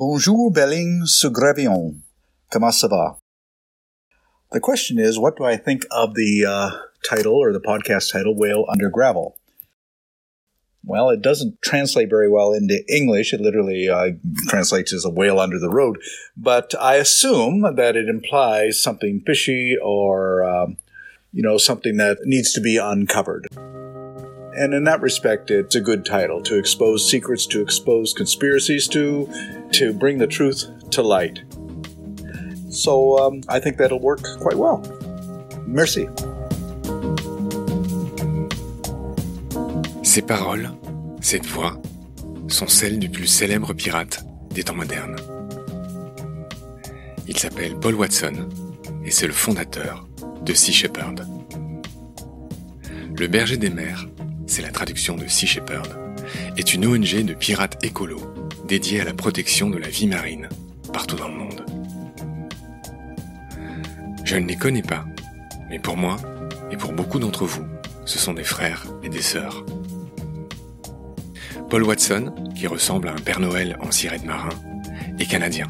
Bonjour, Belling Sugravion. Comment ça va? The question is, what do I think of the uh, title or the podcast title, Whale Under Gravel? Well, it doesn't translate very well into English. It literally uh, translates as a whale under the road. But I assume that it implies something fishy or, um, you know, something that needs to be uncovered. And in that respect, it's a good title to expose secrets, to expose conspiracies, to, to bring the truth to light. So um, I think that'll work quite well. Merci. Ces paroles, cette voix, sont celles du plus célèbre pirate des temps modernes. Il s'appelle Paul Watson et c'est le fondateur de Sea Shepherd. Le berger des mers, c'est la traduction de Sea Shepherd, est une ONG de pirates écolos dédiée à la protection de la vie marine partout dans le monde. Je ne les connais pas, mais pour moi et pour beaucoup d'entre vous, ce sont des frères et des sœurs. Paul Watson, qui ressemble à un Père Noël en ciré de marin, est canadien.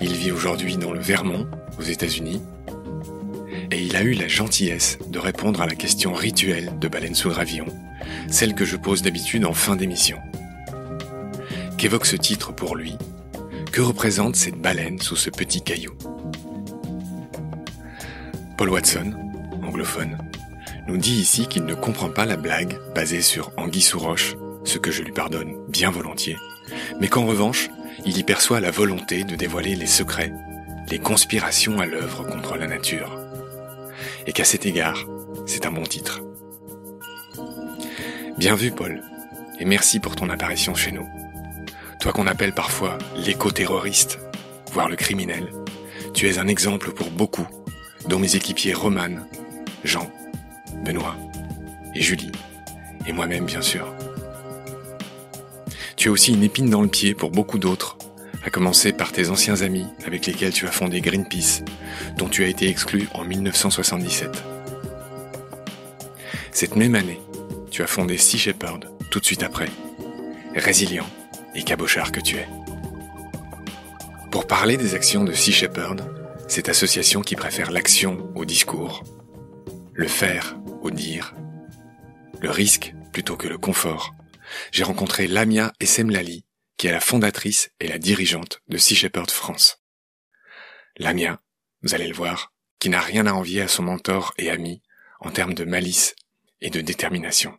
Il vit aujourd'hui dans le Vermont, aux États-Unis, et il a eu la gentillesse de répondre à la question rituelle de Baleine sous gravillon, celle que je pose d'habitude en fin d'émission. Qu'évoque ce titre pour lui? Que représente cette baleine sous ce petit caillou? Paul Watson, anglophone, nous dit ici qu'il ne comprend pas la blague basée sur Anguille sous roche ce que je lui pardonne bien volontiers, mais qu'en revanche, il y perçoit la volonté de dévoiler les secrets, les conspirations à l'œuvre contre la nature. Et qu'à cet égard, c'est un bon titre. Bien vu, Paul, et merci pour ton apparition chez nous. Toi qu'on appelle parfois l'éco-terroriste, voire le criminel, tu es un exemple pour beaucoup, dont mes équipiers Roman, Jean, Benoît et Julie, et moi-même bien sûr. Tu es aussi une épine dans le pied pour beaucoup d'autres, à commencer par tes anciens amis avec lesquels tu as fondé Greenpeace, dont tu as été exclu en 1977. Cette même année, tu as fondé Sea Shepherd tout de suite après, résilient et cabochard que tu es. Pour parler des actions de Sea Shepherd, cette association qui préfère l'action au discours, le faire au dire, le risque plutôt que le confort, j'ai rencontré Lamia Essemlali, qui est la fondatrice et la dirigeante de Sea Shepherd France. Lamia, vous allez le voir, qui n'a rien à envier à son mentor et ami en termes de malice et de détermination.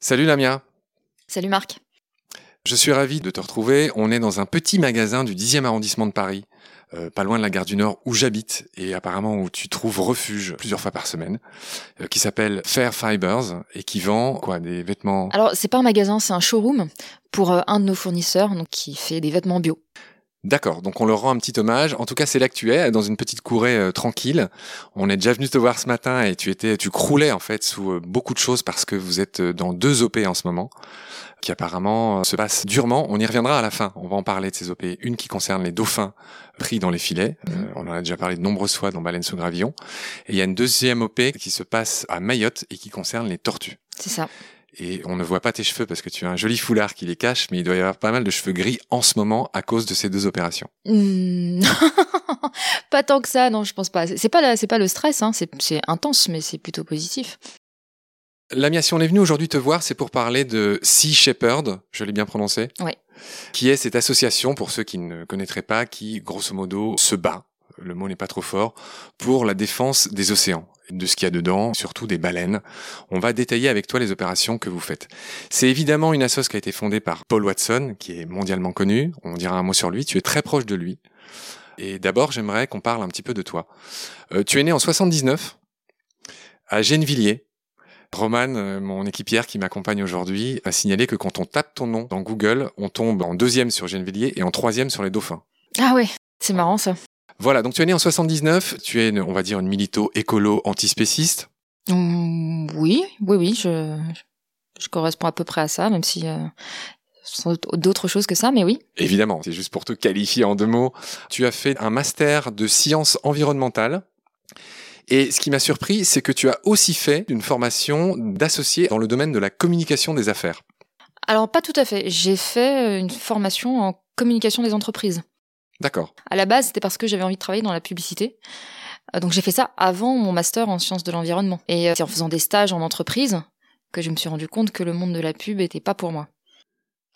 Salut Lamia. Salut Marc. Je suis ravi de te retrouver. On est dans un petit magasin du 10e arrondissement de Paris, euh, pas loin de la gare du Nord où j'habite et apparemment où tu trouves refuge plusieurs fois par semaine, euh, qui s'appelle Fair Fibers et qui vend quoi des vêtements. Alors c'est pas un magasin, c'est un showroom pour euh, un de nos fournisseurs, donc qui fait des vêtements bio. D'accord, donc on leur rend un petit hommage. En tout cas, c'est là que tu es, dans une petite courée tranquille. On est déjà venu te voir ce matin et tu étais, tu croulais en fait sous beaucoup de choses parce que vous êtes dans deux OP en ce moment qui apparemment se passe durement. On y reviendra à la fin. On va en parler de ces OP. Une qui concerne les dauphins pris dans les filets. Mhm. Euh, on en a déjà parlé de nombreuses fois dans Baleine sous gravillon. Et il y a une deuxième OP qui se passe à Mayotte et qui concerne les tortues. C'est ça. Et on ne voit pas tes cheveux parce que tu as un joli foulard qui les cache, mais il doit y avoir pas mal de cheveux gris en ce moment à cause de ces deux opérations. Hmm. pas tant que ça, non, je pense pas. C'est pas, c'est pas le stress, hein. c'est intense, mais c'est plutôt positif. Lamia, si on est venu aujourd'hui te voir, c'est pour parler de Sea Shepherd, je l'ai bien prononcé. Oui qui est cette association, pour ceux qui ne connaîtraient pas, qui, grosso modo, se bat, le mot n'est pas trop fort, pour la défense des océans de ce qu'il y a dedans, surtout des baleines. On va détailler avec toi les opérations que vous faites. C'est évidemment une association qui a été fondée par Paul Watson, qui est mondialement connu. On dira un mot sur lui. Tu es très proche de lui. Et d'abord, j'aimerais qu'on parle un petit peu de toi. Euh, tu es né en 79 à Gennevilliers, Roman, euh, mon équipière qui m'accompagne aujourd'hui, a signalé que quand on tape ton nom dans Google, on tombe en deuxième sur Gennevilliers et en troisième sur les Dauphins. Ah ouais, c'est marrant ça. Voilà, donc tu es né en 79, tu es, on va dire, une milito écolo antispéciste. Mmh, oui, oui, oui, je, je corresponds à peu près à ça, même si euh, ce sont d'autres choses que ça, mais oui. Évidemment, c'est juste pour te qualifier en deux mots. Tu as fait un master de sciences environnementales et ce qui m'a surpris, c'est que tu as aussi fait une formation d'associé dans le domaine de la communication des affaires. Alors pas tout à fait. J'ai fait une formation en communication des entreprises. D'accord. À la base, c'était parce que j'avais envie de travailler dans la publicité. Euh, donc j'ai fait ça avant mon master en sciences de l'environnement. Et euh, c'est en faisant des stages en entreprise que je me suis rendu compte que le monde de la pub n'était pas pour moi.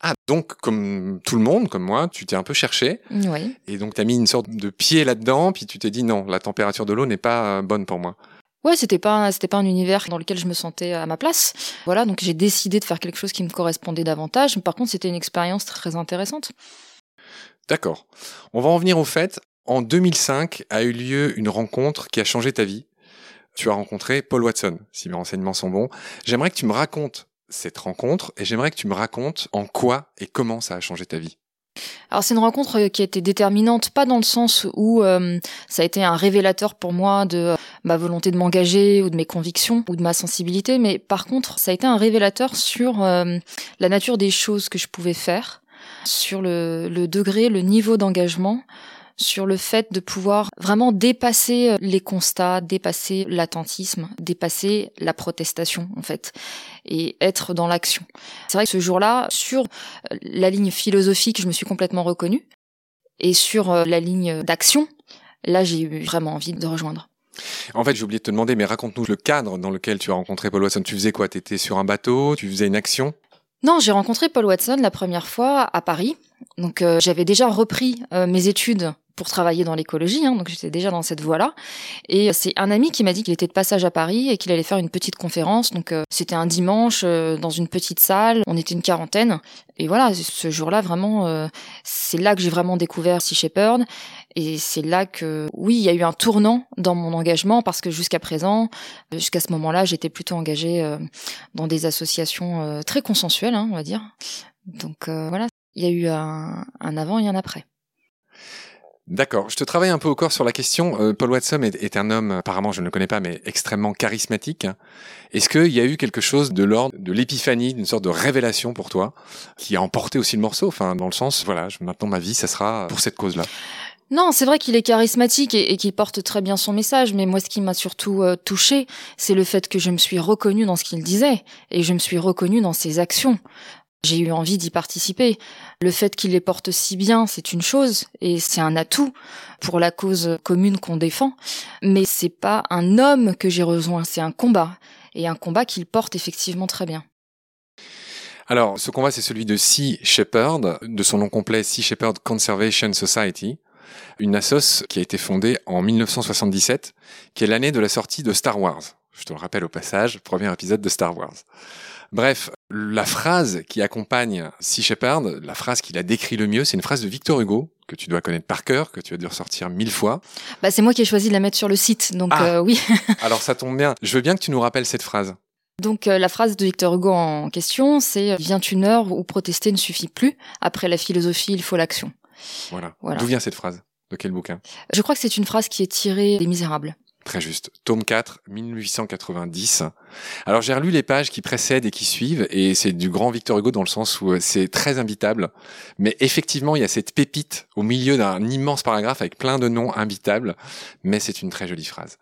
Ah, donc comme tout le monde, comme moi, tu t'es un peu cherché. Oui. Et donc tu as mis une sorte de pied là-dedans, puis tu t'es dit non, la température de l'eau n'est pas euh, bonne pour moi. Ouais, c'était pas c'était pas un univers dans lequel je me sentais à ma place. Voilà, donc j'ai décidé de faire quelque chose qui me correspondait davantage. Mais par contre, c'était une expérience très intéressante. D'accord. On va en venir au fait. En 2005 a eu lieu une rencontre qui a changé ta vie. Tu as rencontré Paul Watson, si mes renseignements sont bons. J'aimerais que tu me racontes cette rencontre et j'aimerais que tu me racontes en quoi et comment ça a changé ta vie. Alors c'est une rencontre qui a été déterminante, pas dans le sens où euh, ça a été un révélateur pour moi de euh, ma volonté de m'engager ou de mes convictions ou de ma sensibilité, mais par contre ça a été un révélateur sur euh, la nature des choses que je pouvais faire, sur le degré, le niveau d'engagement sur le fait de pouvoir vraiment dépasser euh, les constats, dépasser l'attentisme, dépasser la protestation en fait, et être dans l'action. C'est vrai que ce jour-là, sur euh, la ligne philosophique, je me suis complètement reconnue, et sur euh, la ligne d'action, là j'ai eu vraiment envie de rejoindre. En fait, j'ai oublié de te demander, mais raconte-nous le cadre dans lequel tu as rencontré Paul Watson. Tu faisais quoi? Tu étais sur un bateau? Tu faisais une action? Non, j'ai rencontré Paul Watson la première fois à Paris. Donc j'avais déjà repris mes études pour travailler dans l'écologie, hein, donc j'étais déjà dans cette voie-là. Et c'est un ami qui m'a dit qu'il était de passage à Paris et qu'il allait faire une petite conférence. Donc euh, c'était un dimanche euh, dans une petite salle, on était une quarantaine. Et voilà, ce jour-là vraiment, euh, c'est là que j'ai vraiment découvert Sea Shepherd. Et c'est là que, oui, il y a eu un tournant dans mon engagement parce que jusqu'à présent, jusqu'à ce moment-là, j'étais plutôt engagée dans des associations très consensuelles, hein, on va dire. Donc voilà, il y a eu un avant et un après. D'accord. Je te travaille un peu au corps sur la question. Euh, Paul Watson est, un homme, apparemment je ne le connais pas, mais extrêmement charismatique. Est-ce qu'il y a eu quelque chose de l'ordre de l'épiphanie, d'une sorte de révélation pour toi, qui a emporté aussi le morceau? Enfin, dans le sens, voilà, maintenant ma vie, ça sera pour cette cause-là. Non, c'est vrai qu'il est charismatique et, qu'il porte très bien son message, mais moi ce qui m'a surtout euh, touché, c'est le fait que je me suis reconnue dans ce qu'il disait et je me suis reconnue dans ses actions. J'ai eu envie d'y participer. Le fait qu'il les porte si bien, c'est une chose et c'est un atout pour la cause commune qu'on défend. Mais c'est pas un homme que j'ai rejoint, c'est un combat et un combat qu'il porte effectivement très bien. Alors, ce combat, c'est celui de Sea Shepherd, de son nom complet Sea Shepherd Conservation Society, une assoce qui a été fondée en 1977, qui est l'année de la sortie de Star Wars. Je te le rappelle au passage, premier épisode de Star Wars. Bref, la phrase qui accompagne Sea Shepherd, la phrase qui la décrit le mieux, c'est une phrase de Victor Hugo que tu dois connaître par cœur, que tu as dû ressortir mille fois. Bah, c'est moi qui ai choisi de la mettre sur le site, donc ah. euh, oui. Alors ça tombe bien. Je veux bien que tu nous rappelles cette phrase. Donc euh, la phrase de Victor Hugo en question, c'est vient une heure où protester ne suffit plus. Après la philosophie, il faut l'action. Voilà. voilà. D'où vient cette phrase? De quel bouquin? Je crois que c'est une phrase qui est tirée des Misérables. Très juste. Tome 4, 1890. Alors j'ai relu les pages qui précèdent et qui suivent, et c'est du grand Victor Hugo dans le sens où euh, c'est très imbitable. Mais effectivement, il y a cette pépite au milieu d'un immense paragraphe avec plein de noms imbitables, mais c'est une très jolie phrase.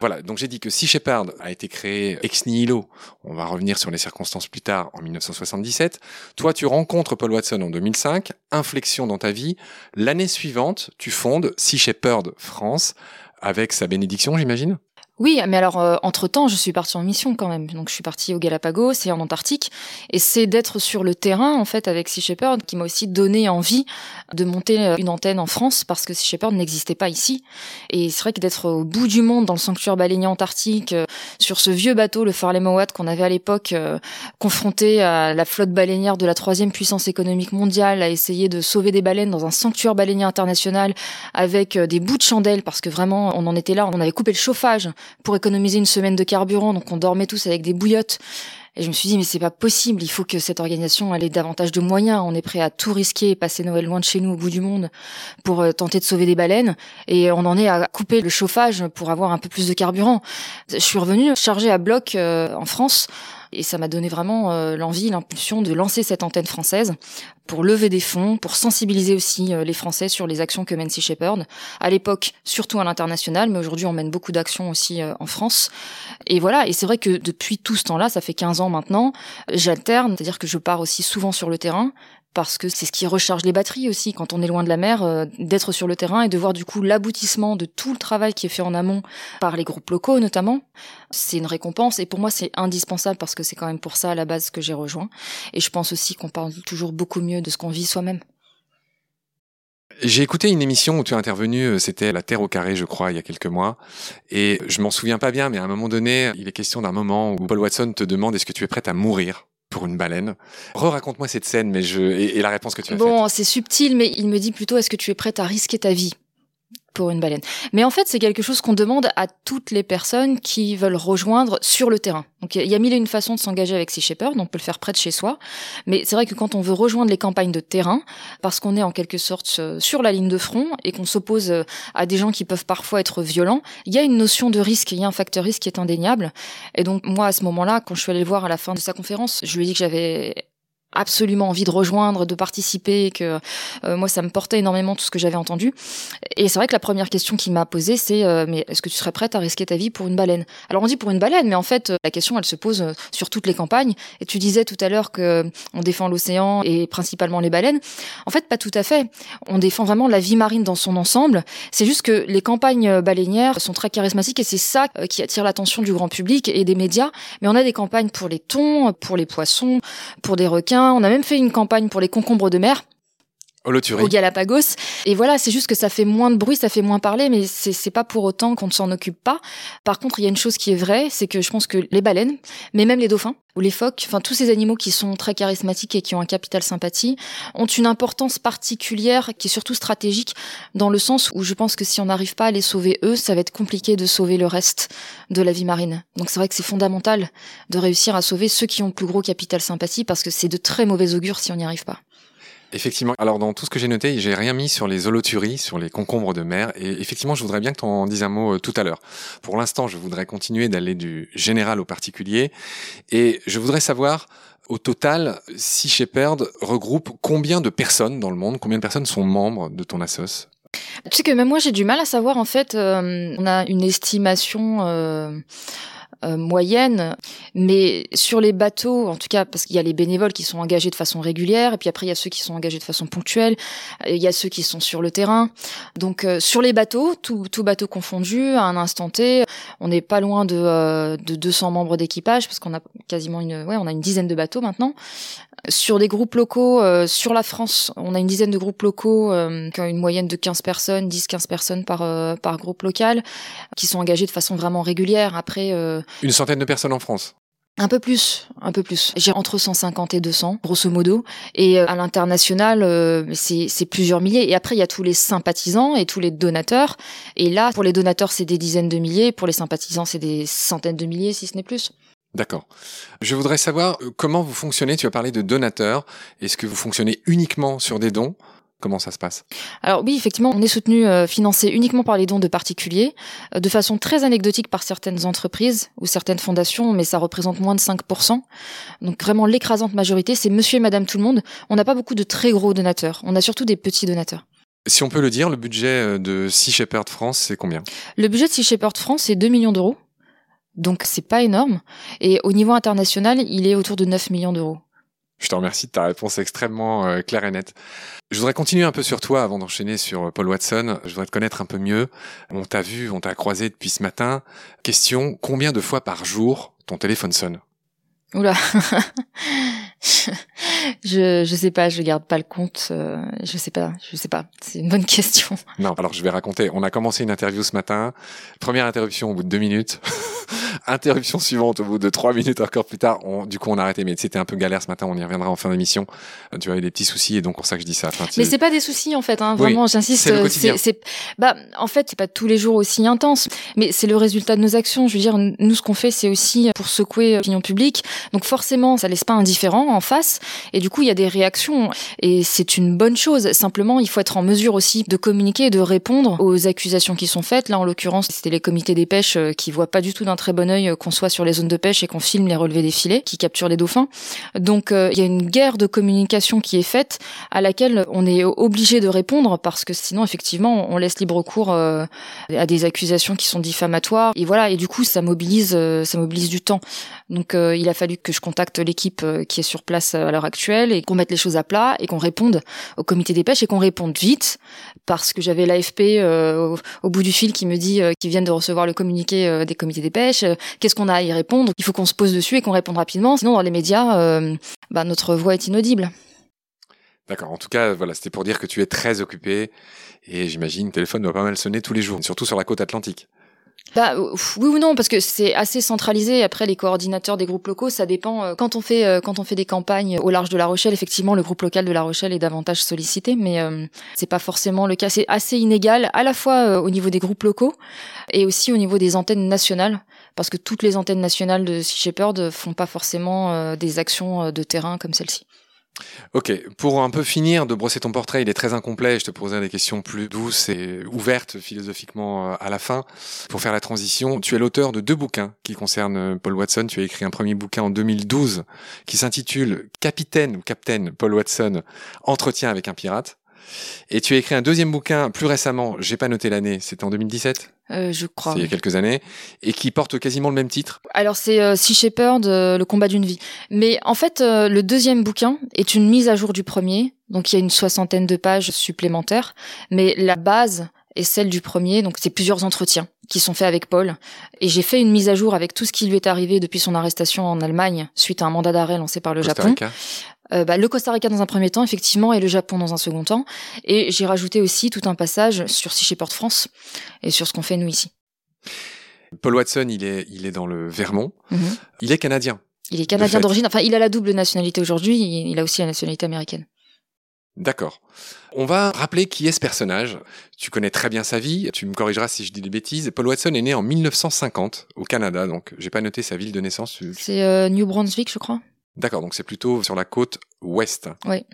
Voilà, donc j'ai dit que Sea Shepherd a été créé ex nihilo, on va revenir sur les circonstances plus tard, en 1977. Toi, tu rencontres Paul Watson en 2005, inflexion dans ta vie. L'année suivante, tu fondes Sea Shepherd France, avec sa bénédiction, j'imagine? Oui, mais alors euh, entre temps, je suis partie en mission quand même. Donc je suis partie au Galapagos et en Antarctique, et c'est d'être sur le terrain en fait avec Sea Shepherd qui m'a aussi donné envie de monter euh, une antenne en France parce que Sea Shepherd n'existait pas ici. Et c'est vrai que d'être au bout du monde dans le sanctuaire baleinier antarctique, euh, sur ce vieux bateau, le Farley Mowat qu'on avait à l'époque, confronté à la flotte baleinière de la troisième puissance économique mondiale, à essayer de sauver des baleines dans un sanctuaire baleinier international avec des bouts de chandelle parce que vraiment on en était là, on avait coupé le chauffage pour économiser une semaine de carburant, donc on dormait tous avec des bouillottes. Et je me suis dit, mais c'est pas possible, il faut que cette organisation ait davantage de moyens. On est prêt à tout risquer, passer Noël loin de chez nous, au bout du monde, pour euh, tenter de sauver des baleines. Et on en est à couper le chauffage pour avoir un peu plus de carburant. Je suis revenue chargée à bloc euh, en France Et ça m'a donné vraiment euh, l'envie, l'impulsion de lancer cette antenne française pour lever des fonds, pour sensibiliser aussi euh, les Français sur les actions que mène Sea Shepherd. À l'époque, surtout à l'international, mais aujourd'hui on mène beaucoup d'actions aussi euh, en France. Et voilà, et c'est vrai que depuis tout ce temps-là, ça fait 15 ans maintenant, j'alterne, c'est-à-dire que je pars aussi souvent sur le terrain, parce que c'est ce qui recharge les batteries aussi quand on est loin de la mer, euh, d'être sur le terrain et de voir du coup l'aboutissement de tout le travail qui est fait en amont par les groupes locaux notamment. C'est une récompense et pour moi c'est indispensable parce que c'est quand même pour ça à la base que j'ai rejoint. Et je pense aussi qu'on parle toujours beaucoup mieux de ce qu'on vit soi-même. J'ai écouté une émission où tu es intervenu, euh, c'était La Terre au carré, je crois, il y a quelques mois. Et je m'en souviens pas bien, mais à un moment donné, il est question d'un moment où Paul Watson te demande est-ce que tu es prête à mourir? Pour une baleine. Re-raconte-moi cette scène mais je, et, la réponse que tu as Bon, c'est subtil, mais il me dit plutôt est-ce que tu es prête à risquer ta vie? Pour une baleine. Mais en fait, c'est quelque chose qu'on demande à toutes les personnes qui veulent rejoindre sur le terrain. Donc il y a mille et une façons de s'engager avec Sea Shepherd, on peut le faire près de chez soi. Mais c'est vrai que quand on veut rejoindre les campagnes de terrain, parce qu'on est en quelque sorte euh, sur la ligne de front et qu'on s'oppose euh, à des gens qui peuvent parfois être violents, il y a une notion de risque, il y a un facteur risque qui est indéniable. Et donc moi, à ce moment-là, quand je suis allée le voir à la fin de sa conférence, je lui ai dit que j'avais absolument envie de rejoindre, de participer, que euh, moi ça me portait énormément tout ce que j'avais entendu. Et c'est vrai que la première question qu'il m'a posée c'est euh, mais est-ce que tu serais prête à risquer ta vie pour une baleine? Alors on dit pour une baleine, mais en fait euh, la question elle se pose sur toutes les campagnes. Et tu disais tout à l'heure que on défend l'océan et principalement les baleines. En fait pas tout à fait. On défend vraiment la vie marine dans son ensemble. C'est juste que les campagnes baleinières sont très charismatiques et c'est ça qui attire l'attention du grand public et des médias. Mais on a des campagnes pour les thons, pour les poissons, pour des requins on a même fait une campagne pour les concombres de mer. Au Galapagos. Et voilà, c'est juste que ça fait moins de bruit, ça fait moins parler, mais c'est pas pour autant qu'on ne s'en occupe pas. Par contre, il y a une chose qui est vraie, c'est que je pense que les baleines, mais même les dauphins ou les phoques, enfin tous ces animaux qui sont très charismatiques et qui ont un capital sympathie, ont une importance particulière qui est surtout stratégique dans le sens où je pense que si on n'arrive pas à les sauver eux, ça va être compliqué de sauver le reste de la vie marine. Donc c'est vrai que c'est fondamental de réussir à sauver ceux qui ont le plus gros capital sympathie parce que c'est de très mauvais augure si on n'y arrive pas. Effectivement. Alors dans tout ce que j'ai noté, j'ai rien mis sur les holoturies, sur les concombres de mer. Et effectivement, je voudrais bien que tu en dises un mot euh, tout à l'heure. Pour l'instant, je voudrais continuer d'aller du général au particulier. Et je voudrais savoir, au total, si Shepherd regroupe combien de personnes dans le monde, combien de personnes sont membres de ton assos? Tu sais que même moi, j'ai du mal à savoir. En fait, euh, on a une estimation. Euh euh, moyenne. Mais sur les bateaux, en tout cas, parce qu'il y a les bénévoles qui sont engagés de façon régulière, et puis après il y a ceux qui sont engagés de façon ponctuelle, il y a ceux qui sont sur le terrain. Donc euh, sur les bateaux, tout, tout bateau confondu, à un instant T, on n'est pas loin de, euh, de 200 membres d'équipage, parce qu'on a quasiment une, ouais, on a une dizaine de bateaux maintenant. Sur des groupes locaux, sur la France, on a une dizaine de groupes locaux qui ont une moyenne de 15 personnes, 10-15 personnes par, par groupe local, qui sont engagés de façon vraiment régulière. Après, une centaine de personnes en France un peu plus, un peu plus. J'ai entre 150 et 200, grosso modo. Et euh, à l'international, euh, c'est plusieurs milliers. Et après, il y a tous les sympathisants et tous les donateurs. Et là, pour les donateurs, c'est des dizaines de milliers. Pour les sympathisants, c'est des centaines de milliers, si ce n'est plus. D'accord. Je voudrais savoir euh, comment vous fonctionnez? Tu as parlé de donateurs. Est-ce que vous fonctionnez uniquement sur des dons? Comment ça se passe? Alors oui, effectivement, on est soutenu, euh, financé uniquement par les dons de particuliers, euh, de façon très anecdotique par certaines entreprises ou certaines fondations, mais ça représente moins de 5%. Donc vraiment l'écrasante majorité, c'est monsieur et madame tout le monde. On n'a pas beaucoup de très gros donateurs, on a surtout des petits donateurs. Si on peut le dire, le budget euh, de Sea Shepherd France, c'est combien? Le budget de Sea Shepherd France, c'est 2 millions d'euros. Donc c'est pas énorme. Et au niveau international, il est autour de 9 millions d'euros. Je te remercie de ta réponse extrêmement euh, claire et nette. Je voudrais continuer un peu sur toi avant d'enchaîner sur euh, Paul Watson. Je voudrais te connaître un peu mieux. On t'a vu, on t'a croisé depuis ce matin. Question, combien de fois par jour ton téléphone sonne? Oula je je sais pas, je garde pas le compte. Euh, je sais pas, je sais pas. C'est une bonne question. Non, alors je vais raconter. On a commencé une interview ce matin. Première interruption au bout de deux minutes. interruption suivante au bout de trois minutes encore plus tard. On, du coup, on a arrêté. Mais c'était un peu galère ce matin. On y reviendra en fin d'émission. Tu avais des petits soucis et donc pour ça que je dis ça. Enfin, mais c'est pas des soucis en fait. Hein, vraiment, j'insiste. C'est c'est bah en fait c'est pas tous les jours aussi intense, mais c'est le résultat de nos actions. Je veux dire, nous ce qu'on fait, c'est aussi pour secouer l'opinion publique. Donc forcément, ça laisse pas indifférent en face. Et du coup, il y a des réactions. Et c'est une bonne chose. Simplement, il faut être en mesure aussi de communiquer et de répondre aux accusations qui sont faites. Là, en l'occurrence, c'était les comités des pêches euh, qui voient pas du tout d'un très bon œil œil qu'on soit sur les zones de pêche et qu'on filme les relevés des filets qui capturent les dauphins. Donc il y a une guerre de communication qui est faite à laquelle on est obligé de répondre parce que sinon effectivement on laisse libre cours à des accusations qui sont diffamatoires et voilà et du coup ça mobilise ça mobilise du temps. Donc il a fallu que je contacte l'équipe qui est sur place à l'heure actuelle et qu'on mette les choses à plat et qu'on réponde au comité des pêches et qu'on réponde vite parce que j'avais l'AFP euh, au, bout du fil qui me dit euh, qu'ils viennent de recevoir le communiqué euh, des comités des pêches. Qu'est-ce qu'on a à y répondre Il faut qu'on se pose dessus et qu'on réponde rapidement. Sinon, dans les médias, bah, notre voix est inaudible. D'accord. En tout cas, voilà, c'était pour dire que tu es très occupé et j'imagine le téléphone doit pas mal sonner tous les jours, surtout sur la côte atlantique. Bah oui ou non parce que c'est assez centralisé. Après les coordinateurs des groupes locaux, ça dépend. Euh, quand on fait euh, quand on fait des campagnes au large de La Rochelle, effectivement le groupe local de La Rochelle est davantage sollicité, mais euh, c'est pas forcément le cas. C'est assez inégal à la fois au niveau des groupes locaux et aussi au niveau des antennes nationales, parce que toutes les antennes nationales de Sea Shepherd font pas forcément des actions de terrain comme celle-ci. Ok, pour un peu finir de brosser ton portrait, il est très incomplet, je te poserai des questions plus douces et ouvertes philosophiquement euh, à la fin. Pour faire la transition, tu es l'auteur de deux bouquins qui concernent euh, Paul Watson. Tu as écrit un premier bouquin en 2012 qui s'intitule Capitaine ou Captain Paul Watson, Entretien avec un pirate. Et tu as écrit un deuxième bouquin plus récemment, j'ai pas noté l'année, c'était en 2017 euh, je crois. Il y a quelques années, et qui porte quasiment le même titre. Alors c'est euh, Sea Shepherd, euh, le combat d'une vie. Mais en fait, euh, le deuxième bouquin est une mise à jour du premier, donc il y a une soixantaine de pages supplémentaires, mais la base est celle du premier, donc c'est plusieurs entretiens qui sont faits avec Paul. Et j'ai fait une mise à jour avec tout ce qui lui est arrivé depuis son arrestation en Allemagne suite à un mandat d'arrêt lancé par le Japon. Euh, bah, le Costa Rica dans un premier temps, effectivement, et le Japon dans un second temps. Et j'ai rajouté aussi tout un passage sur Sea Shepherd France et sur ce qu'on fait nous ici. Paul Watson, il est, il est dans le Vermont. Mhm. Il est canadien. Il est canadien d'origine. Enfin, il a la double nationalité aujourd'hui. Il a aussi la nationalité américaine. D'accord. On va rappeler qui est ce personnage. Tu connais très bien sa vie, tu me corrigeras si je dis des bêtises. Paul Watson est né en 1950 au Canada, donc j'ai pas noté sa ville de naissance. C'est euh, New Brunswick, je crois. D'accord, donc c'est plutôt sur la côte ouest. Oui.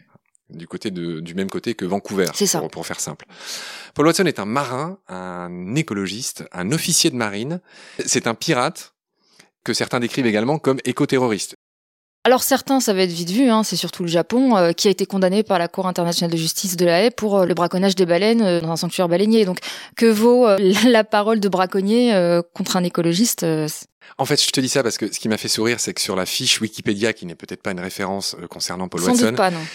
Du côté de, du même côté que Vancouver. C'est ça. Pour, faire simple. Paul Watson est un marin, un écologiste, un officier de marine. C'est un pirate que certains décrivent également comme éco-terroriste. Alors certains, ça va être vite vu, hein, c'est surtout le Japon euh, qui a été condamné par la Cour internationale de justice de la Haye pour euh, le braconnage des baleines euh, dans un sanctuaire baleinier. Donc que vaut la parole de braconnier contre un écologiste en fait, je te dis ça parce que ce qui m'a fait sourire, c'est que sur la fiche Wikipédia, qui n'est peut-être pas une référence concernant Paul Watson,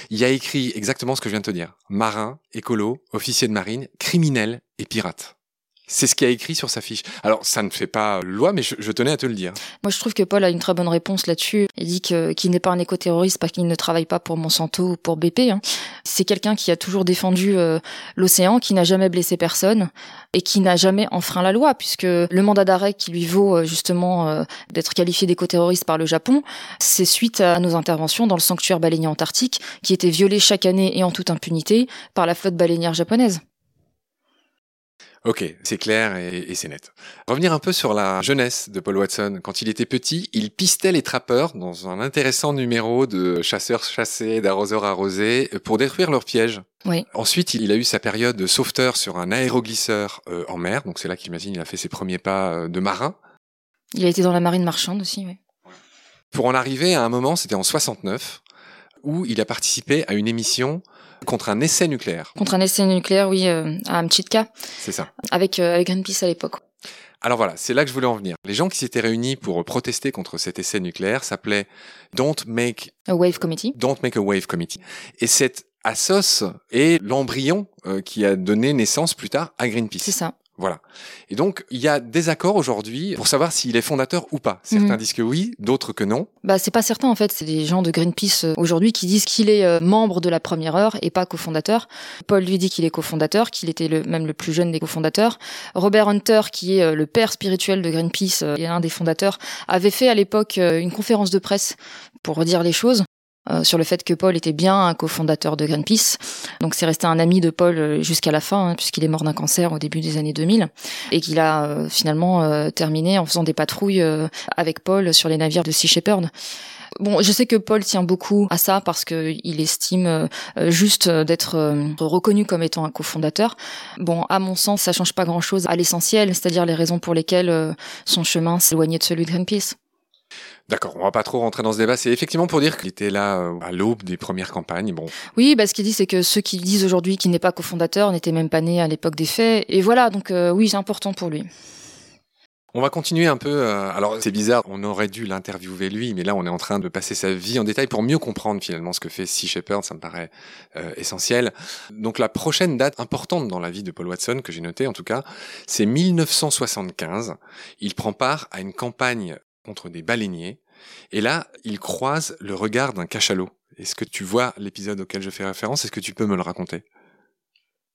il y a écrit exactement ce que je viens de te dire. Marin, écolo, officier de marine, criminel et pirate. C'est ce qui a écrit sur sa fiche. Alors, ça ne fait pas loi, mais je, tenais à te le dire. Moi, je trouve que Paul a une très bonne réponse là-dessus. Il dit qu'il n'est pas un éco-terroriste parce qu'il ne travaille pas pour Monsanto ou pour BP. Hein. C'est quelqu'un qui a toujours défendu euh, l'océan, qui n'a jamais blessé personne et qui n'a jamais enfreint la loi, puisque le mandat d'arrêt qui lui vaut euh, justement euh, d'être qualifié d'éco-terroriste par le Japon, c'est suite à nos interventions dans le sanctuaire baleinier antarctique, qui était violé chaque année et en toute impunité par la flotte baleinière japonaise. Ok, c'est clair et, c'est net. Revenir un peu sur la jeunesse de Paul Watson. Quand il était petit, il pistait les trappeurs dans un intéressant numéro de chasseurs chassés, d'arroseurs arrosés pour détruire leurs pièges. Oui. Ensuite, il a eu sa période de sauveteur sur un aéroglisseur euh, en mer. Donc c'est là qu'imagine il a fait ses premiers pas euh, de marin. Il a été dans la marine marchande aussi, oui. Pour en arriver à un moment, c'était en 69, où il a participé à une émission Contre un essai nucléaire. Contre un essai nucléaire, oui, euh, à Amchitka. C'est ça. Avec, euh, avec Greenpeace à l'époque. Alors voilà, c'est là que je voulais en venir. Les gens qui s'étaient réunis pour protester contre cet essai nucléaire s'appelaient Don't Make a Wave Committee. Don't Make a Wave Committee. Et cette Assos est l'embryon euh, qui a donné naissance plus tard à Greenpeace. C'est ça. Voilà. Et donc, il y a des accords aujourd'hui pour savoir s'il est fondateur ou pas. Certains mhm. disent que oui, d'autres que non. Bah, c'est pas certain, en fait. C'est des gens de Greenpeace euh, aujourd'hui qui disent qu'il est euh, membre de la première heure et pas cofondateur. Paul lui dit qu'il est cofondateur, qu'il était le, même le plus jeune des cofondateurs. Robert Hunter, qui est euh, le père spirituel de Greenpeace et un des fondateurs, avait fait à l'époque une conférence de presse pour redire les choses. Euh, sur le fait que Paul était bien un cofondateur de Greenpeace. Donc c'est resté un ami de Paul euh, jusqu'à la fin, hein, puisqu'il est mort d'un cancer au début des années 2000, et qu'il a euh, finalement terminé en faisant des patrouilles avec Paul sur les navires de Sea Shepherd. Bon, je sais que Paul tient beaucoup à ça parce que il estime euh, juste d'être reconnu comme étant un cofondateur. Bon, à mon sens, ça change pas grand-chose à l'essentiel, c'est-à-dire les raisons pour lesquelles son chemin s'éloignait de celui de Greenpeace. D'accord, on va pas trop rentrer dans ce débat. C'est effectivement pour dire qu'il était là à l'aube des premières campagnes. Bon. Oui, bah, ce qu'il dit, c'est que ceux qui disent aujourd'hui qu'il n'est pas cofondateur n'étaient même pas nés à l'époque des faits. Et voilà, donc oui, c'est important pour lui. On va continuer un peu. Euh, alors c'est bizarre, on aurait dû l'interviewer lui, mais là on est en train de passer sa vie en détail pour mieux comprendre finalement ce que fait Sea Shepherd. Ça me paraît euh, essentiel. Donc la prochaine date importante dans la vie de Paul Watson que j'ai noté en tout cas, c'est 1975. Il prend part à une campagne contre des baleiniers et là il croise le regard d'un cachalot. Est-ce que tu vois l'épisode auquel je fais référence? Est-ce que tu peux me le raconter?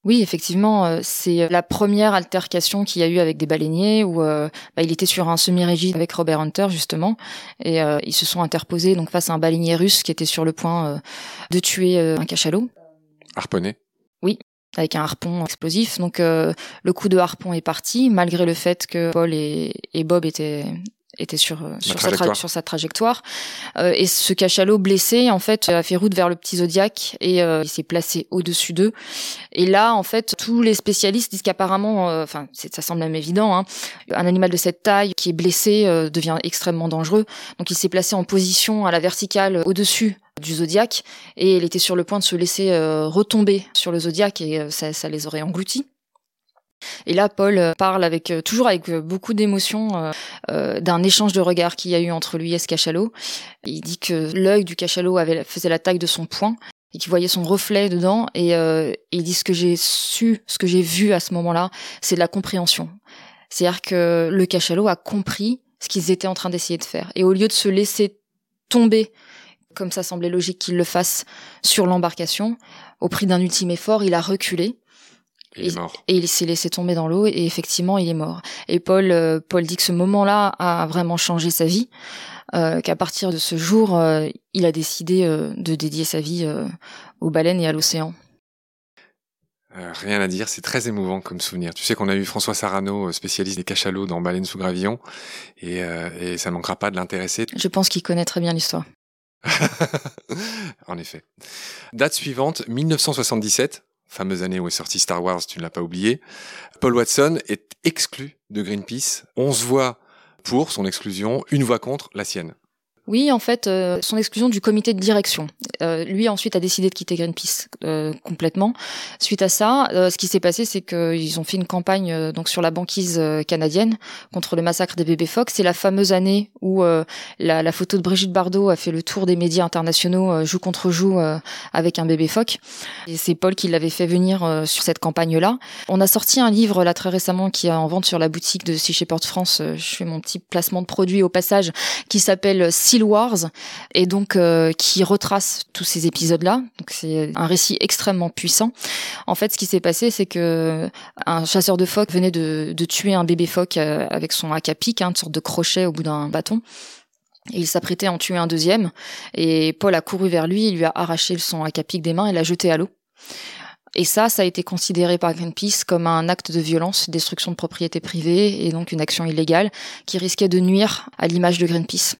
Oui, effectivement, euh, c'est la première altercation qu'il y a eu avec des baleiniers où euh, bah, il était sur un semi-rigide avec Robert Hunter justement et euh, ils se sont interposés donc face à un baleinier russe qui était sur le point de tuer un cachalot. Harponné. Oui, avec un harpon explosif. Donc le coup de harpon est parti malgré le fait que Paul et Bob étaient était sur euh, sur sa, sur sa, trajectoire. Euh, et ce cachalot blessé en fait a fait route vers le petit zodiaque et euh, il s'est placé au-dessus d'eux. Et là en fait tous les spécialistes disent qu'apparemment enfin ça semble même évident hein, un animal de cette taille qui est blessé devient extrêmement dangereux. Donc il s'est placé en position à la verticale au-dessus du zodiaque et il était sur le point de se laisser retomber sur le zodiaque et ça, ça les aurait engloutis et là, Paul euh, parle avec euh, toujours avec euh, beaucoup d'émotion d'un échange de regards qu'il y a eu entre lui et ce cachalot. Il dit que l'œil du cachalot avait, faisait la taille de son poing et qu'il voyait son reflet dedans. Et il dit ce que j'ai su, ce que j'ai vu à ce moment-là, c'est de la compréhension. C'est-à-dire que le cachalot a compris ce qu'ils étaient en train d'essayer de faire. Et au lieu de se laisser tomber, comme ça semblait logique qu'il le fasse sur l'embarcation, au prix d'un ultime effort, il a reculé et, il s'est laissé tomber dans l'eau et effectivement il est mort. Et Paul, euh, Paul dit que ce moment-là a vraiment changé sa vie, euh, qu'à partir de ce jour, euh, il a décidé de dédier sa vie aux baleines et à l'océan. rien à dire, c'est très émouvant comme souvenir. Tu sais qu'on a eu François Sarano, spécialiste des cachalots dans Baleines sous gravillon, et, et ça ne manquera pas de l'intéresser. Je pense qu'il connaît très bien l'histoire. en effet. Date suivante, 1977 fameuse année où est sorti Star Wars, tu ne l'as pas oublié, Paul Watson est exclu de Greenpeace. 11 voix pour son exclusion, une voix contre, la sienne. Oui, en fait, euh, son exclusion du comité de direction. Euh, lui ensuite a décidé de quitter Greenpeace euh, complètement. Suite à ça, ce qui s'est passé, c'est qu'ils ont fait une campagne donc sur la banquise canadienne contre le massacre des bébés phoques. C'est la fameuse année où la, la, photo de Brigitte Bardot a fait le tour des médias internationaux joue contre joue avec un bébé phoque. Et c'est Paul qui l'avait fait venir sur cette campagne-là. On a sorti un livre là très récemment qui est en vente sur la boutique de Sea Shepherd France. Je fais mon petit placement de produit au passage qui s'appelle Wars et donc euh, qui retrace tous ces épisodes-là. Donc c'est un récit extrêmement puissant. En fait, ce qui s'est passé, c'est que un chasseur de phoques venait de, tuer un bébé phoque euh, avec son acapic, hein, une sorte de crochet au bout d'un bâton. Il s'apprêtait à en tuer un deuxième. Et Paul a couru vers lui, il lui a arraché son acapic des mains et l'a jeté à l'eau. Et ça, ça a été considéré par Greenpeace comme un acte de violence, destruction de propriété privée et donc une action illégale qui risquait de nuire à l'image de Greenpeace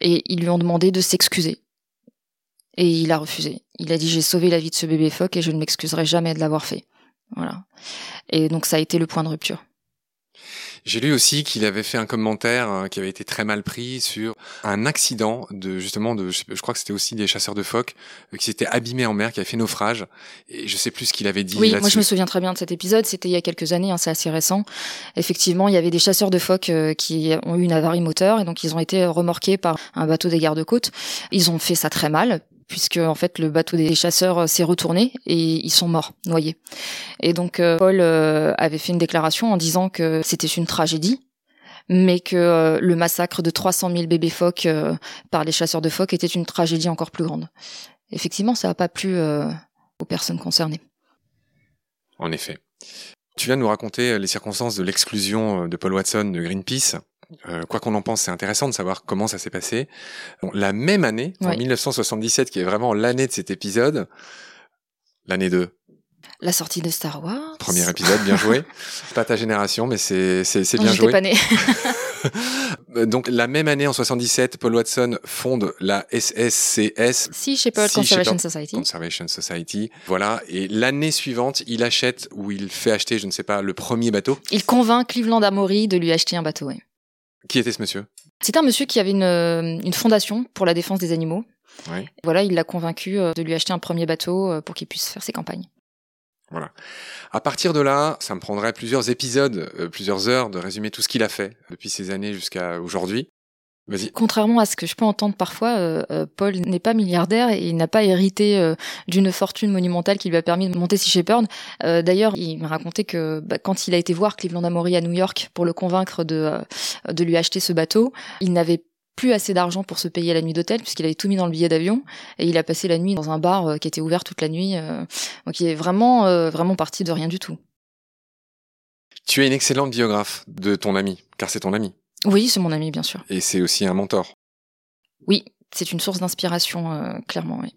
et ils lui ont demandé de s'excuser. Et il a refusé. Il a dit j'ai sauvé la vie de ce bébé phoque et je ne m'excuserai jamais de l'avoir fait. Voilà. Et donc ça a été le point de rupture. J'ai lu aussi qu'il avait fait un commentaire euh, qui avait été très mal pris sur un accident de justement de je, crois que c'était aussi des chasseurs de phoques euh, qui s'étaient abîmés en mer, qui avaient fait naufrage et je sais plus ce qu'il avait dit. Oui, moi je me souviens très bien de cet épisode. C'était il y a quelques années, hein, c'est assez récent. Effectivement, il y avait des chasseurs de phoques euh, qui ont eu une avarie moteur et donc ils ont été remorqués par un bateau des gardes-côtes. Ils ont fait ça très mal puisque en fait le bateau des chasseurs euh, s'est retourné et ils sont morts noyés. Et donc euh, Paul euh, avait fait une déclaration en disant que c'était une tragédie, mais que le massacre de 300 000 bébés phoques par les chasseurs de phoques était une tragédie encore plus grande. Effectivement, ça n'a pas plu aux personnes concernées. En effet. Tu viens de nous raconter les circonstances de l'exclusion de Paul Watson de Greenpeace. Euh, quoi qu'on en pense, c'est intéressant de savoir comment ça s'est passé. la même année, en 1977, qui est vraiment l'année de cet épisode, l'année 2. La sortie de Star Wars. Premier épisode, bien joué. pas ta génération, mais c'est c'est bien joué. Pas née. Donc la même année, en 77, Paul Watson fonde la SSCS. Sea Shepherd Conservation Society. Conservation Society. Voilà. Et l'année suivante, il achète ou il fait acheter, je ne sais pas, le premier bateau. Il convainc Cleveland Amory de lui acheter un bateau. Oui. Qui était ce monsieur? C'est un monsieur qui avait une, une fondation pour la défense des animaux. Oui. Voilà, il l'a convaincu euh, de lui acheter un premier bateau euh, pour qu'il puisse faire ses campagnes. Voilà. À partir de là, ça me prendrait plusieurs épisodes, euh, plusieurs heures de résumer tout ce qu'il a fait depuis ces années jusqu'à aujourd'hui. Contrairement à ce que je peux entendre parfois, euh, euh, Paul n'est pas milliardaire et il n'a pas hérité euh, d'une fortune monumentale qui lui a permis de monter Sea Shepherd. Euh, D'ailleurs, il m'a raconté que bah, quand il a été voir Cleveland Amory à New York pour le convaincre de, de lui acheter ce bateau, il n'avait plus assez d'argent pour se payer la nuit d'hôtel puisqu'il avait tout mis dans le billet d'avion et il a passé la nuit dans un bar qui était ouvert toute la nuit. donc il est vraiment vraiment parti de rien du tout. Tu es une excellente biographe de ton ami, car c'est ton ami. Oui, c'est mon ami bien sûr. Et c'est aussi un mentor. Oui, c'est une source d'inspiration euh, clairement. Oui.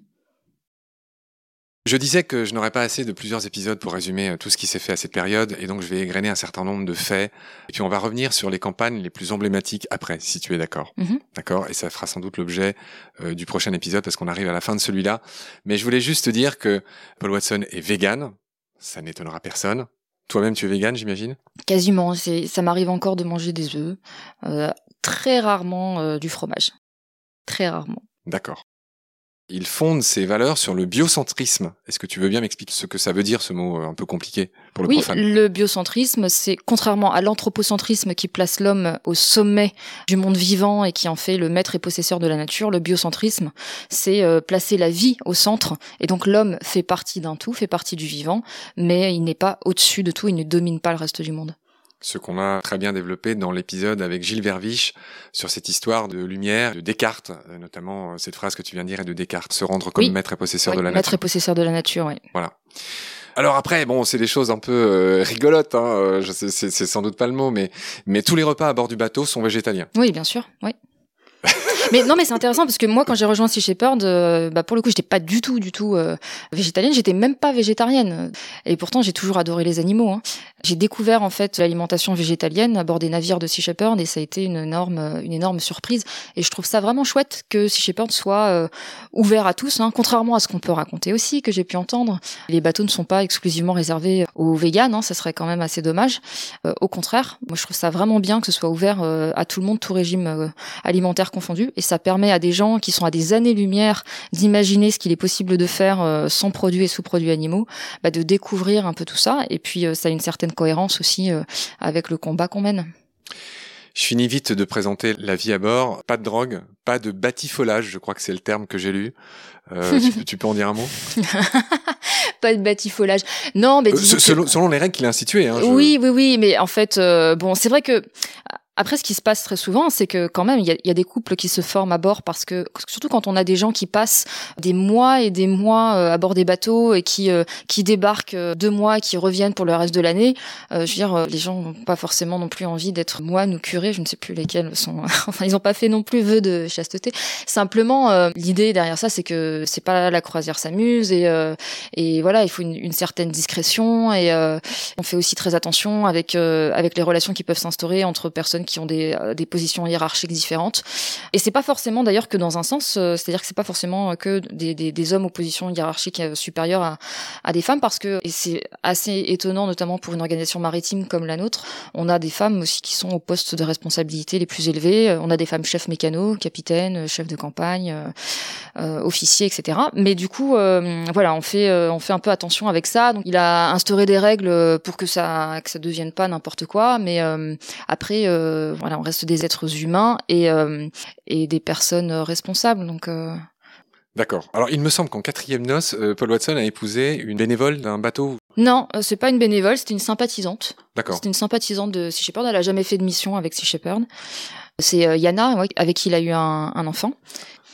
Je disais que je n'aurais pas assez de plusieurs épisodes pour résumer euh, tout ce qui s'est fait à cette période, et donc je vais égrener un certain nombre de faits, et puis on va revenir sur les campagnes les plus emblématiques après, si tu es d'accord. Mhm. D'accord? Et ça fera sans doute l'objet euh, du prochain épisode, parce qu'on arrive à la fin de celui-là. Mais je voulais juste te dire que Paul Watson est vegan, ça n'étonnera personne. Toi-même, tu es vegan, j'imagine? Quasiment. C'est, ça m'arrive encore de manger des œufs, euh, très rarement euh, du fromage, très rarement. D'accord. Il fonde ses valeurs sur le biocentrisme. Est-ce que tu veux bien m'expliquer ce que ça veut dire, ce mot euh, un peu compliqué pour le Oui, profane? le biocentrisme, c'est contrairement à l'anthropocentrisme qui place l'homme au sommet du monde vivant et qui en fait le maître et possesseur de la nature, le biocentrisme, c'est euh, placer la vie au centre. Et donc l'homme fait partie d'un tout, fait partie du vivant, mais il n'est pas au-dessus de tout, il ne domine pas le reste du monde. Ce qu'on a très bien développé dans l'épisode avec Gilles Verviche sur cette histoire de lumière, de Descartes, euh, notamment euh, cette phrase que tu viens de dire est de Descartes, se rendre comme Oui. maître et possesseur Oui, de la maître nature. et possesseur de la nature, oui. Voilà. Alors après, bon, c'est des choses un peu euh, rigolotes. Hein, je sais, c'est, c'est sans doute pas le mot, mais mais tous les repas à bord du bateau sont végétaliens. Oui, bien sûr, oui. mais non, mais c'est intéressant parce que moi, quand j'ai rejoint Sea Shepherd, euh, bah pour le coup, j'étais pas du tout, du tout euh, végétalienne. J'étais même pas végétarienne. Et pourtant, j'ai toujours adoré les animaux. Hein. J'ai découvert en fait l'alimentation végétalienne à bord des navires de Sea Shepherd et ça a été une énorme, une énorme surprise. Et je trouve ça vraiment chouette que Sea Shepherd soit euh, ouvert à tous, hein, contrairement à ce qu'on peut raconter aussi, que j'ai pu entendre. Les bateaux ne sont pas exclusivement réservés aux véganes, hein, ça serait quand même assez dommage. Euh, au contraire, moi je trouve ça vraiment bien que ce soit ouvert euh, à tout le monde, tout régime euh, alimentaire confondu, et ça permet à des gens qui sont à des années-lumière d'imaginer ce qu'il est possible de faire euh, sans produits et sous-produits animaux, bah, de découvrir un peu tout ça, et puis euh, ça a une certaine cohérence aussi euh, avec le combat qu'on mène. Je finis vite de présenter la vie à bord. Pas de drogue, pas de batifolage, je crois que c'est le terme que j'ai lu. Euh, tu, peux- tu peux en dire un mot? Pas de batifolage. Non, mais Euh, que- selon, selon les règles qu'il a instituées. Hein, je- Oui, oui, oui, mais en fait, euh, bon, c'est vrai que après, ce qui se passe très souvent, c'est que quand même, il y y a des couples qui se forment à bord parce que, surtout quand on a des gens qui passent des mois et des mois euh, à bord des bateaux et qui euh, qui débarquent euh, deux mois et qui reviennent pour le reste de l'année, euh, je veux dire, euh, les gens n'ont pas forcément non plus envie d'être moines ou curés, je ne sais plus lesquels sont. enfin, ils n'ont pas fait non plus vœu de chasteté. Simplement, euh, l'idée derrière ça, c'est que c'est pas la croisière s'amuse et et voilà, il faut une, une certaine discrétion et on fait aussi très attention avec avec les relations qui peuvent s'instaurer entre personnes qui ont des, euh, des positions hiérarchiques différentes. Et c'est pas forcément d'ailleurs que dans un sens, euh, c'est-à-dire que c'est pas forcément que des, des, hommes aux positions hiérarchiques euh, supérieures à, des femmes parce que c'est assez étonnant notamment pour une organisation maritime comme la nôtre, on a des femmes aussi qui sont aux postes de responsabilité les plus élevés. On a des femmes chefs mécanos, capitaines, chefs de campagne, euh, officiers, etc. Mais du coup, voilà, on fait on fait un peu attention avec ça. Donc il a instauré des règles pour que ça que ça devienne pas n'importe quoi, mais après euh, voilà, on reste des êtres humains et euh, et des personnes responsables. Donc euh, D'accord. Alors, il me semble qu'en quatrième noce, Paul Watson a épousé une bénévole d'un bateau. non, c'est pas une bénévole, c'était une sympathisante. D'accord. C'était une sympathisante de Sea Shepherd. Elle a jamais fait de mission avec Sea Shepherd. C'est Yana, ouais, avec qui il a eu un, un enfant.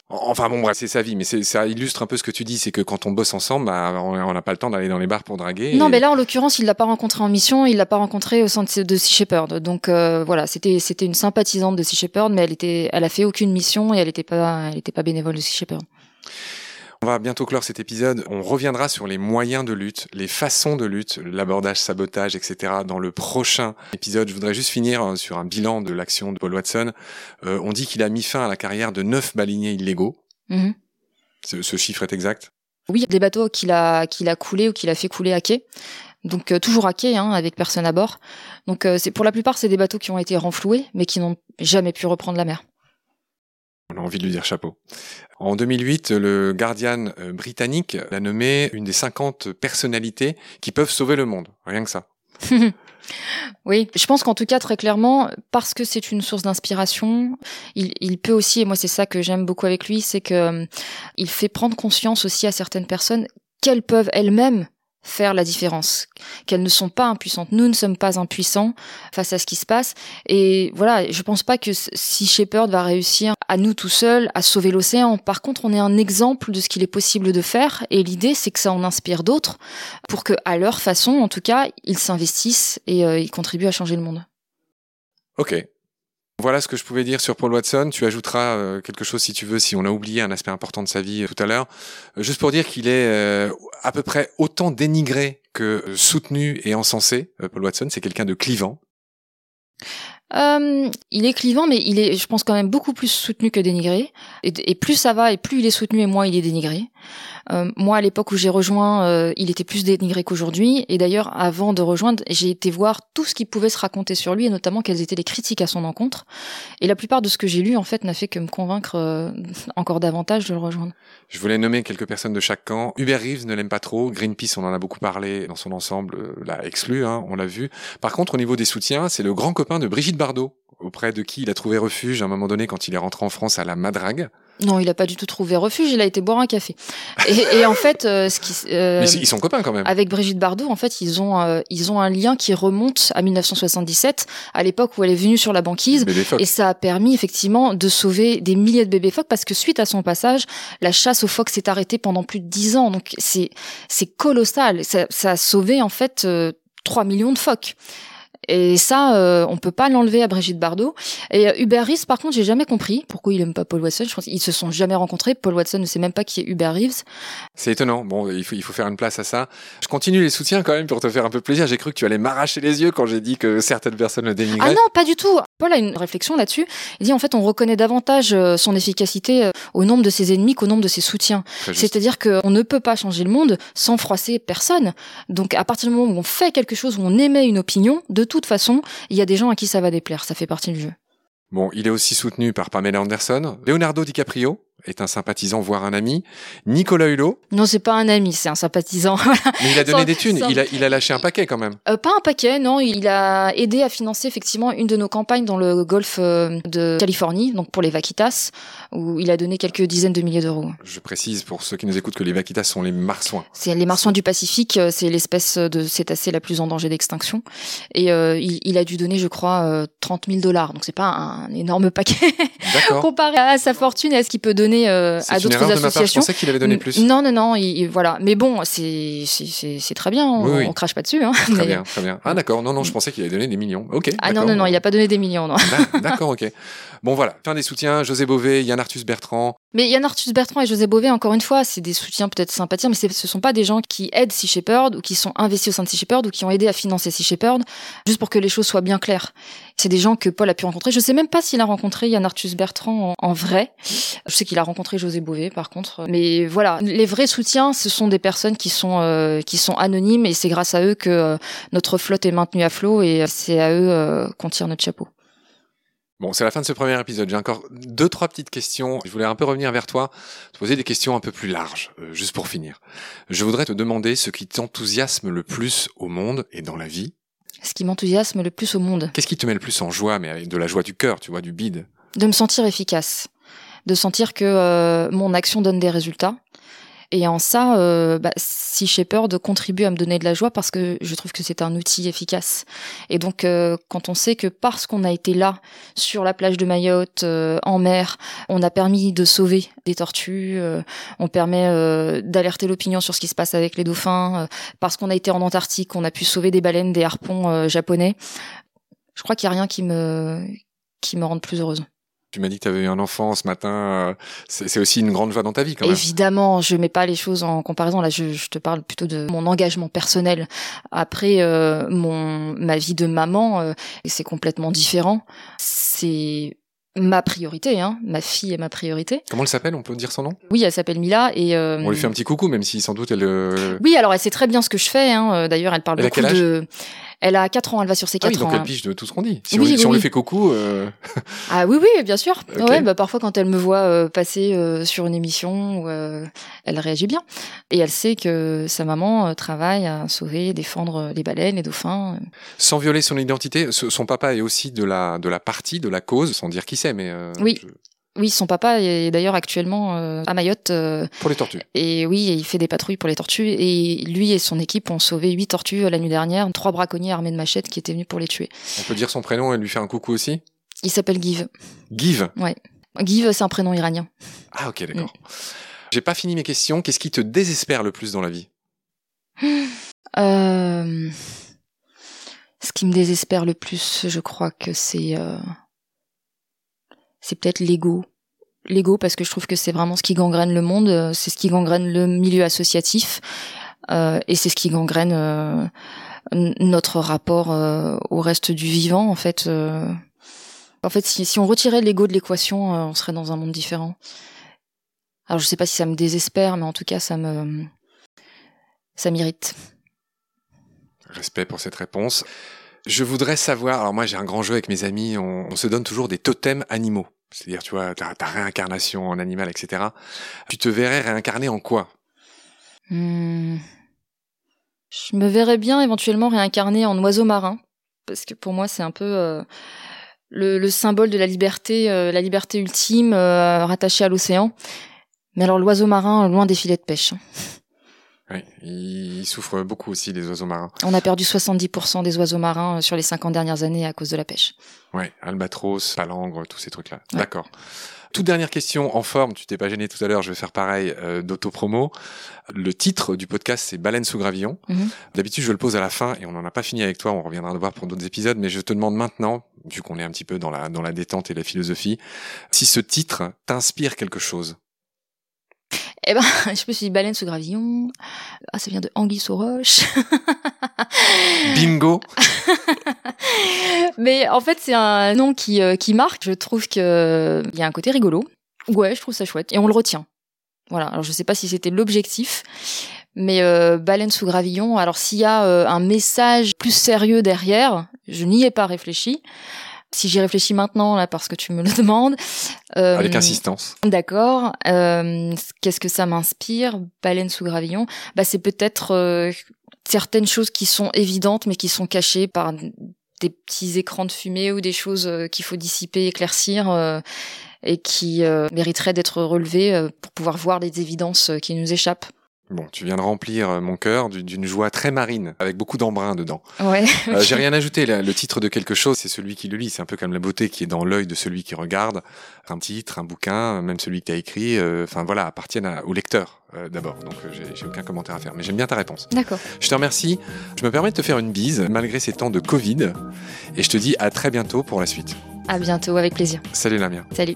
Enfin bon, bref, c'est sa vie, mais c'est- ça illustre un peu ce que tu dis, c'est que quand on bosse ensemble, bah, on n'a pas le temps d'aller dans les bars pour draguer. Non, et- mais là, en l'occurrence, il l'a pas rencontré en mission, il l'a pas rencontré au sein de, de Sea Shepherd. Donc euh, voilà, c'était c'était une sympathisante de Sea Shepherd, mais elle était, elle a fait aucune mission et elle était pas, elle était pas bénévole de Sea Shepherd. On va bientôt clore cet épisode. On reviendra sur les moyens de lutte, les façons de lutte, l'abordage, sabotage, etc. dans le prochain épisode. Je voudrais juste finir euh, sur un bilan de l'action de Paul Watson. Euh, on dit qu'il a mis fin à la carrière de neuf baleiniers illégaux. Mhm. Ce, ce chiffre est exact? Oui, des bateaux qu'il a, qu'il a coulés ou qu'il a fait couler à quai. Donc euh, toujours à quai, hein, avec personne à bord. Donc euh, c'est pour la plupart c'est des bateaux qui ont été renfloués, mais qui n'ont jamais pu reprendre la mer. On a envie de lui dire chapeau. En 2008, le Guardian euh, britannique l'a nommé une des 50 personnalités qui peuvent sauver le monde. Rien que ça. Oui, je pense qu'en tout cas, très clairement, parce que c'est une source d'inspiration, il, il peut aussi, et moi c'est ça que j'aime beaucoup avec lui, c'est que euh, il fait prendre conscience aussi à certaines personnes qu'elles peuvent elles-mêmes faire la différence, qu'elles ne sont pas impuissantes. Nous ne sommes pas impuissants face à ce qui se passe. Et voilà, je pense pas que si Shepard va réussir à nous tout seuls à sauver l'océan. Par contre, on est un exemple de ce qu'il est possible de faire. Et l'idée, c'est que ça en inspire d'autres pour que, à leur façon, en tout cas, ils s'investissent et euh, ils contribuent à changer le monde. Ok. Voilà ce que je pouvais dire sur Paul Watson. Tu ajouteras euh, quelque chose si tu veux, si on a oublié un aspect important de sa vie euh, tout à l'heure. Euh, juste pour dire qu'il est à peu près autant dénigré que soutenu et encensé. Paul Watson, c'est quelqu'un de clivant. Euh, il est clivant, mais il est, je pense, quand même beaucoup plus soutenu que dénigré. Et, plus ça va, et plus il est soutenu, et moins il est dénigré. Euh, moi, à l'époque où j'ai rejoint, euh, il était plus dénigré qu'aujourd'hui. Et d'ailleurs, avant de rejoindre, j'ai été voir tout ce qui pouvait se raconter sur lui, et notamment quelles étaient les critiques à son encontre. Et la plupart de ce que j'ai lu, en fait, n'a fait que me convaincre encore davantage de le rejoindre. Je voulais nommer quelques personnes de chaque camp. Hubert Reeves ne l'aime pas trop. Greenpeace, on en a beaucoup parlé dans son ensemble, l'a exclu, hein, on l'a vu. Par contre, au niveau des soutiens, c'est le grand copain de Brigitte Bardot, auprès de qui il a trouvé refuge à un moment donné quand il est rentré en France à la Madrague. Non, il a pas du tout trouvé refuge, il a été boire un café. Et, et en fait, euh, ce qui, euh, Mais ils sont copains quand même. avec Brigitte Bardot, en fait, ils ont, euh, ils ont un lien qui remonte à 1977, à l'époque où elle est venue sur la banquise. Et ça a permis effectivement de sauver des milliers de bébés phoques parce que suite à son passage, la chasse aux phoques s'est arrêtée pendant plus de dix ans. Donc c'est c'est colossal. Ça, ça a sauvé en fait euh, 3 millions de phoques. Et ça, euh, on peut pas l'enlever à Brigitte Bardot. Et euh, Hubert Reeves, par contre, j'ai jamais compris pourquoi il aime pas Paul Watson. Je pense qu'ils se sont jamais rencontrés. Paul Watson ne sait même pas qui est Hubert Reeves. C'est étonnant. Bon, il faut, il faut faire une place à ça. Je continue les soutiens quand même pour te faire un peu plaisir. J'ai cru que tu allais m'arracher les yeux quand j'ai dit que certaines personnes le Ah dénigraient. non, pas du tout. Paul a une réflexion là-dessus. Il dit en fait, on reconnaît davantage euh, son efficacité euh, au nombre de ses ennemis qu'au nombre de ses soutiens. C'est-à-dire qu'on ne peut pas changer le monde sans froisser personne. Donc à partir du moment où on fait quelque chose, où on émet une opinion, de toute façon, il y a des gens à qui ça va déplaire. Ça fait partie du jeu. Bon, il est aussi soutenu par Pamela Anderson. Leonardo DiCaprio est un sympathisant, voire un ami. Nicolas Hulot, Non, c'est pas un ami, c'est un sympathisant. mais il a donné Sans- des thunes. sans- Il a, il a lâché un paquet quand même. Euh, pas un paquet, non. Il a aidé à financer effectivement une de nos campagnes dans le golfe euh, de Californie, donc pour les vaquitas, où il a donné quelques dizaines de milliers d'euros. Je précise pour ceux qui nous écoutent que les vaquitas sont les marsouins. C'est les marsouins du Pacifique, euh, c'est l'espèce de cétacé la plus en danger d'extinction. Et euh, il, il a dû donner, je crois, euh, 30 000 dollars. Donc c'est pas un énorme paquet comparé à sa fortune et à ce qu'il peut donner euh, C'est à d'autres ma part. Je associations. pensais qu'il avait donné plus. Non, non, non, il- il- voilà. Mais bon, c'est très bien. On, Oui, oui. on crache pas dessus. Hein. Très Mais- bien, très bien. Ah d'accord. Non, non, je pensais qu'il avait donné des millions. Ok. Ah non, non, non, il a pas donné des millions. Non. D'ac- D'accord, ok. Bon voilà, fin des soutiens. José Bové, Yann Arthus Bertrand. Mais Yann Arthus Bertrand et José Bové, encore une fois, c'est des soutiens peut-être sympathiques, mais ce sont pas des gens qui aident Sea Shepherd ou qui sont investis au sein de Sea Shepherd ou qui ont aidé à financer Sea Shepherd, juste pour que les choses soient bien claires. C'est des gens que Paul a pu rencontrer. Je sais même pas s'il a rencontré Yann Arthus Bertrand en, vrai. Je sais qu'il a rencontré José Bové, par contre. Mais voilà, les vrais soutiens, ce sont des personnes qui sont euh, qui sont anonymes et c'est grâce à eux que euh, notre flotte est maintenue à flot et c'est à eux euh, qu'on tire notre chapeau. Bon, c'est la fin de ce premier épisode. J'ai encore deux, trois petites questions. Je voulais un peu revenir vers toi, te poser des questions un peu plus larges, euh, juste pour finir. Je voudrais te demander ce qui t'enthousiasme le plus au monde et dans la vie. Ce qui m'enthousiasme le plus au monde. Qu'est-ce qui te met le plus en joie, mais avec de la joie du cœur, tu vois, du bide? De me sentir efficace, de sentir que euh, mon action donne des résultats. Et en ça, euh, bah, Sea Shepherd contribue à me donner de la joie parce que je trouve que c'est un outil efficace. Et donc, euh, quand on sait que parce qu'on a été là, sur la plage de Mayotte, euh, en mer, on a permis de sauver des tortues, euh, on permet euh, d'alerter l'opinion sur ce qui se passe avec les dauphins, parce qu'on a été en Antarctique, on a pu sauver des baleines, des harpons japonais. Je crois qu'il n'y a rien qui me qui me rende plus heureuse. Tu m'as dit que tu avais eu un enfant ce matin. euh, C'est aussi une grande joie dans ta vie quand même. Évidemment, je mets pas les choses en comparaison. Là, je, je te parle plutôt de mon engagement personnel. Après, euh, mon ma vie de maman, euh, c'est complètement différent. C'est ma priorité, hein. Ma fille est ma priorité. Comment elle s'appelle? On peut dire son nom? Oui, elle s'appelle Mila et euh, On lui fait un petit coucou, même si sans doute elle. oui, alors elle sait très bien ce que je fais. Hein. D'ailleurs, elle parle Elle beaucoup de. Elle a 4 ans, elle va sur ses Ah 4 oui, donc ans. elle hein. pige de tout ce qu'on dit. Si Oui, on, oui, si on oui. lui fait coucou, euh, Ah oui, oui, bien sûr. Ok. Ouais, bah parfois quand elle me voit euh, passer euh, sur une émission, elle réagit bien. Et elle sait que sa maman travaille à sauver, défendre les baleines, les dauphins. sans violer son identité, son papa est aussi de la de la partie, de la cause, sans dire qui c'est, mais Oui. je- Oui, son papa est d'ailleurs actuellement euh, à Mayotte. euh, pour les tortues. et oui, il fait des patrouilles pour les tortues. Et lui et son équipe ont sauvé huit tortues euh, la nuit dernière, trois braconniers armés de machettes qui étaient venus pour les tuer. On peut dire son prénom et lui faire un coucou aussi? Il s'appelle Give. Give. Give, c'est un prénom iranien. Ah ok, d'accord. J'ai pas fini mes questions. Qu'est-ce qui te désespère le plus dans la vie? Euh, ce qui me désespère le plus, je crois que c'est euh, c'est peut-être l'ego. L'ego parce que je trouve que c'est vraiment ce qui gangrène le monde, euh, c'est ce qui gangrène le milieu associatif euh, et c'est ce qui gangrène euh, notre rapport au reste du vivant en fait. En fait, si, on retirait l'ego de l'équation, on serait dans un monde différent. Alors je sais pas si ça me désespère, mais en tout cas ça me ça m'irrite. Respect pour cette réponse. Je voudrais savoir. Alors moi, j'ai un grand jeu avec mes amis. On, se donne toujours des totems animaux. C'est-à-dire, tu vois, ta, réincarnation en animal, etc. Tu te verrais réincarner en quoi? Hmm. Je me verrais bien éventuellement réincarner en oiseau marin, parce que pour moi c'est un peu euh, le, le symbole de la liberté, euh, la liberté ultime euh, rattachée à l'océan. Mais alors l'oiseau marin, loin des filets de pêche. Oui, ils souffrent beaucoup aussi les oiseaux marins. On a perdu 70% des oiseaux marins euh, sur les 50 dernières années à cause de la pêche. Ouais, albatros, palangre, tous ces trucs-là. Ouais. D'accord. Toute dernière question en forme, tu t'es pas gêné tout à l'heure, je vais faire pareil euh, d'auto-promo. Le titre du podcast, c'est Baleine sous gravillon. Mhm. D'habitude, je le pose à la fin et on n'en a pas fini avec toi, on reviendra le voir pour d'autres épisodes, mais je te demande maintenant, vu qu'on est un petit peu dans la, dans la détente et la philosophie, si ce titre t'inspire quelque chose. Eh ben, je me suis dit baleine sous gravillon. Ah, ça vient de Anguille sous roche. Bingo Mais en fait, c'est un nom qui, euh, qui marque. Je trouve que euh, il y a un côté rigolo. Ouais, je trouve ça chouette. Et on le retient. Voilà. Alors, je sais pas si c'était l'objectif. Mais euh, baleine sous gravillon. Alors, s'il y a euh, un message plus sérieux derrière, je n'y ai pas réfléchi. Si j'y réfléchis maintenant, là, parce que tu me le demandes. euh, Avec insistance. D'accord. Euh, Qu'est-ce que ça m'inspire Baleine sous gravillon? Bah, c'est peut-être euh, certaines choses qui sont évidentes, mais qui sont cachées par des petits écrans de fumée ou des choses euh, qu'il faut dissiper, éclaircir, euh, et qui euh, mériteraient d'être relevées euh, pour pouvoir voir les évidences qui nous échappent. Bon, tu viens de remplir euh, mon cœur d'une joie très marine, avec beaucoup d'embrun dedans. Ouais. Euh, J'ai rien ajouté. là. Le titre de quelque chose, c'est celui qui le lit. C'est un peu comme la beauté qui est dans l'œil de celui qui regarde. Un titre, un bouquin, même celui que tu as écrit, euh, enfin voilà, appartiennent à- au lecteur euh, d'abord. Donc euh, j'ai aucun commentaire à faire. Mais j'aime bien ta réponse. D'accord. Je te remercie. Je me permets de te faire une bise malgré ces temps de Covid. Et je te dis à très bientôt pour la suite. À bientôt, avec plaisir. Salut Lamia. Salut.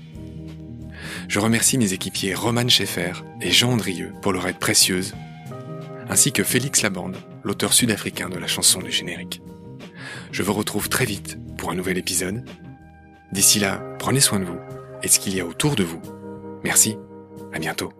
Je remercie mes équipiers Roman Schaeffer et Jean Andrieux pour leur aide précieuse, ainsi que Félix Labande, l'auteur sud-africain de la chanson du générique. Je vous retrouve très vite pour un nouvel épisode. D'ici là, prenez soin de vous et de ce qu'il y a autour de vous. Merci, à bientôt.